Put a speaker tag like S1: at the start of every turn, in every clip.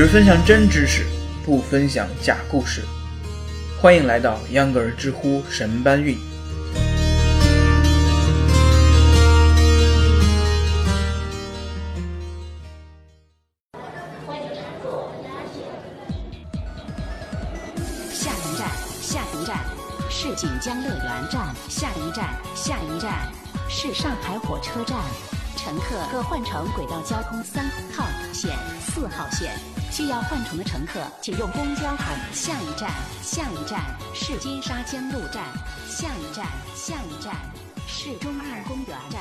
S1: 只分享真知识，不分享假故事。欢迎来到秧歌儿知乎神搬运。
S2: 下一站，下一站是锦江乐园站。下一站，下一站是上海火车站。乘客可换乘轨道交通三号线、四号线。需要换乘的乘客，请用公交喊。下一站，下一站是金沙江路站。下一站，下一站是中二公园站。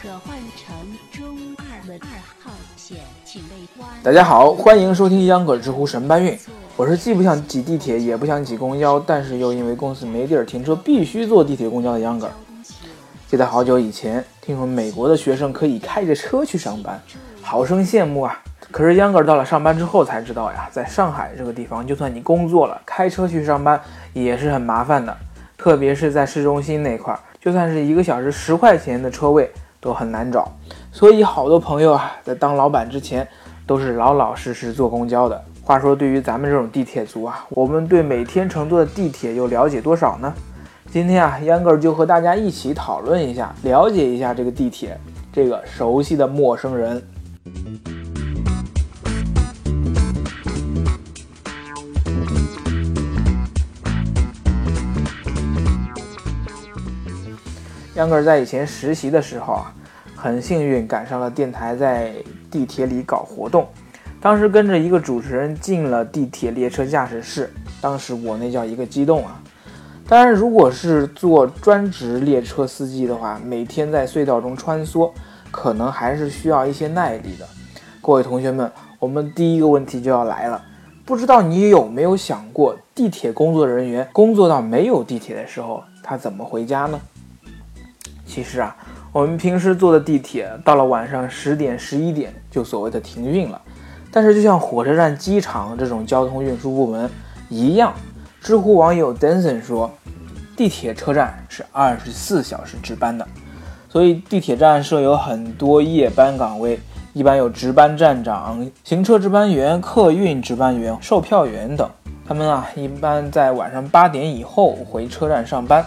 S2: 可换乘中二的二号线，请为弯。
S1: 大家好，欢迎收听秧歌儿知乎神搬运。我是既不想挤地铁，也不想挤公交，但是又因为公司没地儿停车，必须坐地铁、公交的秧歌。记得好久以前，听说美国的学生可以开着车去上班，好生羡慕啊！可是秧歌儿到了上班之后才知道呀，在上海这个地方，就算你工作了，开车去上班也是很麻烦的，特别是在市中心那块儿，就算是一个小时十块钱的车位都很难找。所以好多朋友啊，在当老板之前，都是老老实实坐公交的。话说，对于咱们这种地铁族啊，我们对每天乘坐的地铁又了解多少呢？今天啊，秧歌儿就和大家一起讨论一下，了解一下这个地铁，这个熟悉的陌生人。秧歌在以前实习的时候啊，很幸运赶上了电台在地铁里搞活动，当时跟着一个主持人进了地铁列车驾驶室，当时我那叫一个激动啊！当然，如果是做专职列车司机的话，每天在隧道中穿梭，可能还是需要一些耐力的。各位同学们，我们第一个问题就要来了，不知道你有没有想过，地铁工作人员工作到没有地铁的时候，他怎么回家呢？其实啊，我们平时坐的地铁，到了晚上十点、十一点就所谓的停运了。但是，就像火车站、机场这种交通运输部门一样，知乎网友 Denson 说，地铁车站是二十四小时值班的，所以地铁站设有很多夜班岗位，一般有值班站长、行车值班员、客运值班员、售票员等。他们啊，一般在晚上八点以后回车站上班。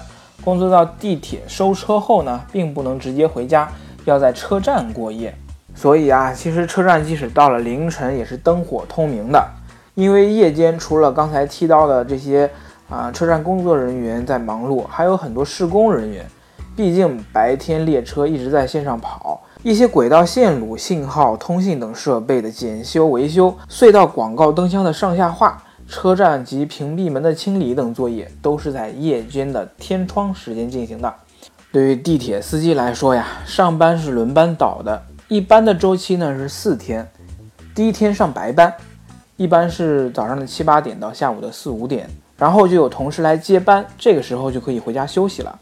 S1: 工作到地铁收车后呢，并不能直接回家，要在车站过夜。所以啊，其实车站即使到了凌晨也是灯火通明的，因为夜间除了刚才提到的这些啊车站工作人员在忙碌，还有很多施工人员。毕竟白天列车一直在线上跑，一些轨道线路、信号、通信等设备的检修维修，隧道广告灯箱的上下画。车站及屏蔽门的清理等作业都是在夜间的天窗时间进行的。对于地铁司机来说呀，上班是轮班倒的，一般的周期呢是四天。第一天上白班，一般是早上的七八点到下午的四五点，然后就有同事来接班，这个时候就可以回家休息了。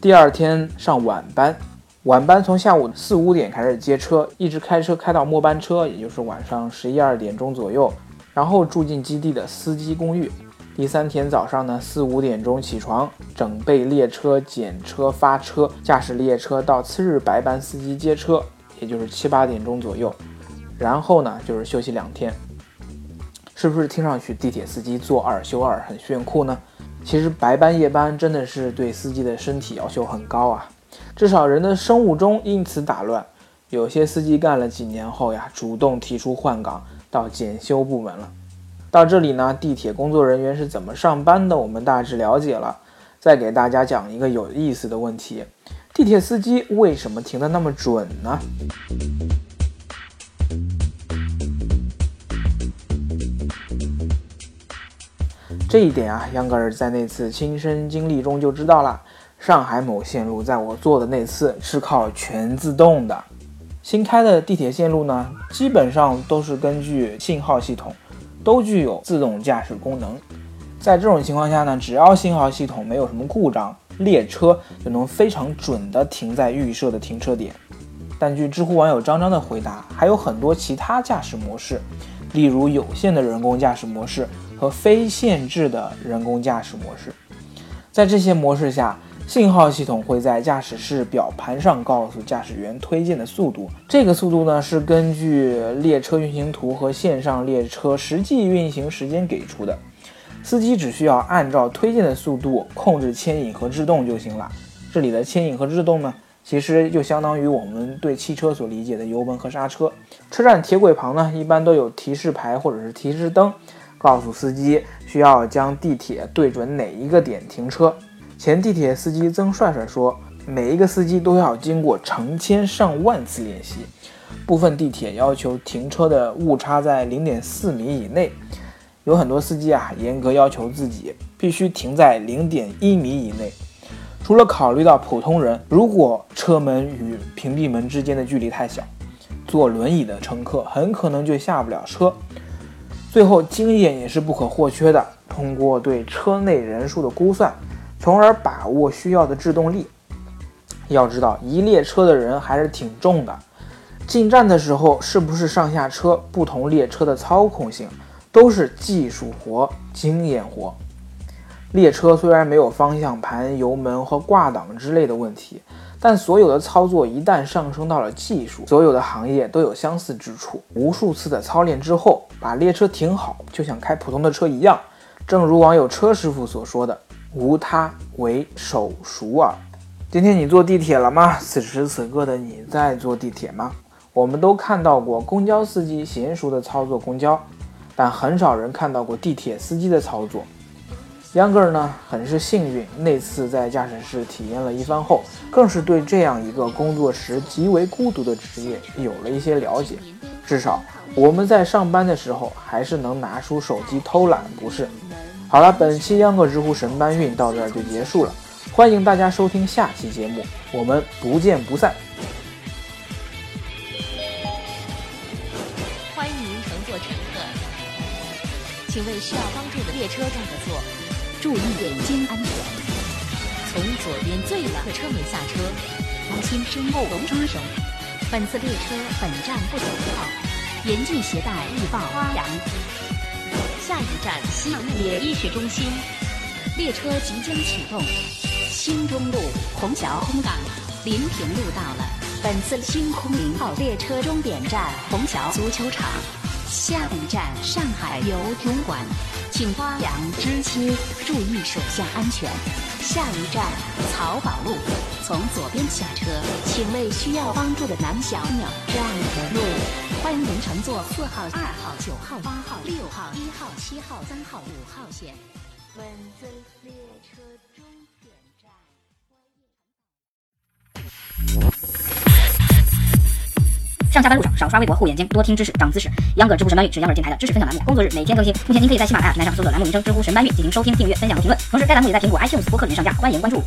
S1: 第二天上晚班，晚班从下午四五点开始接车，一直开车开到末班车，也就是晚上十一二点钟左右。然后住进基地的司机公寓。第三天早上呢，四五点钟起床，整备列车、检车、发车，驾驶列车到次日白班司机接车，也就是七八点钟左右。然后呢，就是休息两天。是不是听上去地铁司机做二休二很炫酷呢？其实白班夜班真的是对司机的身体要求很高啊，至少人的生物钟因此打乱。有些司机干了几年后呀，主动提出换岗。到检修部门了。到这里呢，地铁工作人员是怎么上班的？我们大致了解了。再给大家讲一个有意思的问题：地铁司机为什么停得那么准呢？这一点啊，杨格尔在那次亲身经历中就知道了。上海某线路在我坐的那次是靠全自动的。新开的地铁线路呢，基本上都是根据信号系统，都具有自动驾驶功能。在这种情况下呢，只要信号系统没有什么故障，列车就能非常准的停在预设的停车点。但据知乎网友张张的回答，还有很多其他驾驶模式，例如有限的人工驾驶模式和非限制的人工驾驶模式。在这些模式下，信号系统会在驾驶室表盘上告诉驾驶员推进的速度，这个速度呢是根据列车运行图和线上列车实际运行时间给出的。司机只需要按照推进的速度控制牵引和制动就行了。这里的牵引和制动呢，其实就相当于我们对汽车所理解的油门和刹车。车站铁轨旁呢，一般都有提示牌或者是提示灯，告诉司机需要将地铁对准哪一个点停车。前地铁司机曾帅帅说：“每一个司机都要经过成千上万次练习。部分地铁要求停车的误差在零点四米以内，有很多司机啊严格要求自己必须停在零点一米以内。除了考虑到普通人，如果车门与屏蔽门之间的距离太小，坐轮椅的乘客很可能就下不了车。最后，经验也是不可或缺的。通过对车内人数的估算。”从而把握需要的制动力。要知道，一列车的人还是挺重的。进站的时候，是不是上下车，不同列车的操控性都是技术活、经验活。列车虽然没有方向盘、油门和挂挡之类的问题，但所有的操作一旦上升到了技术，所有的行业都有相似之处。无数次的操练之后，把列车停好，就像开普通的车一样。正如网友车师傅所说的。无他，为手熟耳。今天你坐地铁了吗？此时此刻的你在坐地铁吗？我们都看到过公交司机娴熟的操作公交，但很少人看到过地铁司机的操作。秧歌儿呢，很是幸运，那次在驾驶室体验了一番后，更是对这样一个工作时极为孤独的职业有了一些了解。至少我们在上班的时候，还是能拿出手机偷懒，不是？好了，本期秧歌知乎神搬运到这儿就结束了，欢迎大家收听下期节目，我们不见不散。
S2: 欢迎您乘坐乘客，请为需要帮助的列车让个座，注意眼睛安全。从左边最远的车门下车，轻身后龙抓手。本次列车本站不走号，严禁携带易爆花扬。下一站西野医学中心，列车即将启动。新中路、虹桥空港、临平路到了。本次星空零号列车终点站虹桥足球场。下一站上海游泳馆，请发扬知期，注意手下安全。下一站漕宝路，从左边下车，请为需要帮助的男小鸟让路。欢迎您乘坐四号、二号、九号、八号、六号、一号、七号、三号、五号线。本次列车
S3: 上下班路上少刷微博，护眼睛，多听知识，长姿势。秧歌知乎神搬运是秧歌电台的知识分享栏目，工作日每天更新。目前您可以在喜马拉雅平台上搜索栏目名称“知乎神搬运”进行收听、订阅、分享和评论。同时，该栏目也在苹果 iTunes 播客云上架，欢迎关注。